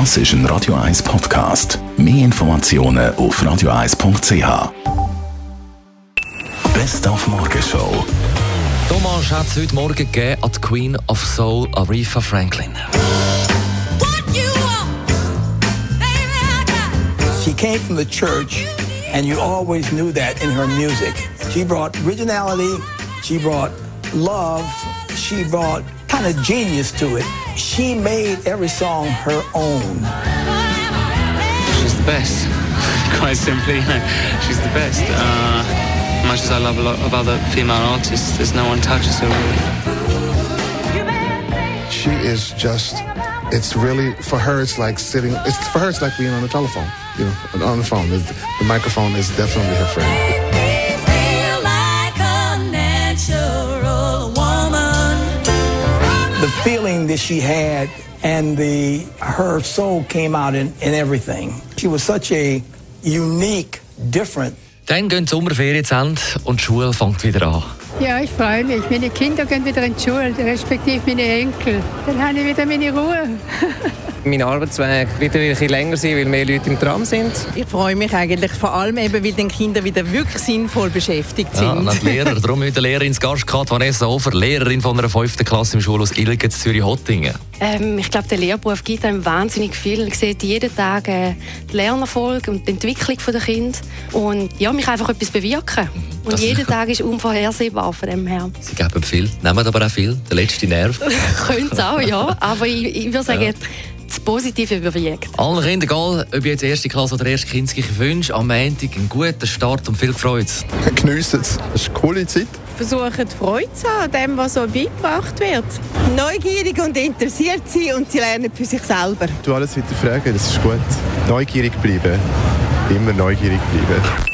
Das ist ein Radio 1 Podcast. Mehr Informationen auf radio1.ch. Best auf Morgenshow. Thomas hat es heute Morgen gegeben an die Queen of Soul, Aretha Franklin. She came from the church, and you always knew that in her music. She brought originality, she brought love, she brought kind of genius to it. She made every song her own. She's the best, quite simply. She's the best. Uh, much as I love a lot of other female artists, there's no one touches her really. She is just. It's really for her. It's like sitting. It's for her. It's like being on the telephone. You know, on the phone. The, the microphone is definitely her friend. Feeling that she had and the her soul came out in, in everything. She was such a unique, different Dann gehen die Sommerferien zu Ende und die Schule fängt wieder an. Ja, ich freue mich. Meine Kinder gehen wieder in die Schule, respektive meine Enkel. Dann habe ich wieder meine Ruhe. Mein Arbeitsweg wird ein bisschen länger sein, weil mehr Leute im Tram sind. Ich freue mich eigentlich vor allem eben, weil die Kinder wieder wirklich sinnvoll beschäftigt sind. Ja, und die Lehrer, darum mit der Lehrerin ins Gast gehabt, Vanessa Hofer, Lehrerin von einer 5. Klasse im Schulhaus Ilgen Zürich-Hottingen. Ähm, ich glaube, der Lehrberuf gibt einem wahnsinnig viel. Man sieht jeden Tag äh, die Lernerfolg und die Entwicklung der Kinder. Und ja, mich einfach etwas bewirken. Und Das- jeder Tag ist unvorhersehbar von dem her. Sie geben viel, nehmen aber auch viel. Der letzte Nerv. Könnte es auch, ja. Aber ich, ich würde sagen, das Positive überwiegt. Allen Kindern, egal ob jetzt erste Klasse oder erste Kindskirche wünscht, am Montag einen guten Start und viel Freude. Geniessen es. Es ist eine coole Zeit. Versuchen Freude zu haben an dem, was so beigebracht wird. Neugierig und interessiert sein und sie lernen für sich selber. Du alles hinterfragen, das ist gut. Neugierig bleiben. Immer neugierig bleiben.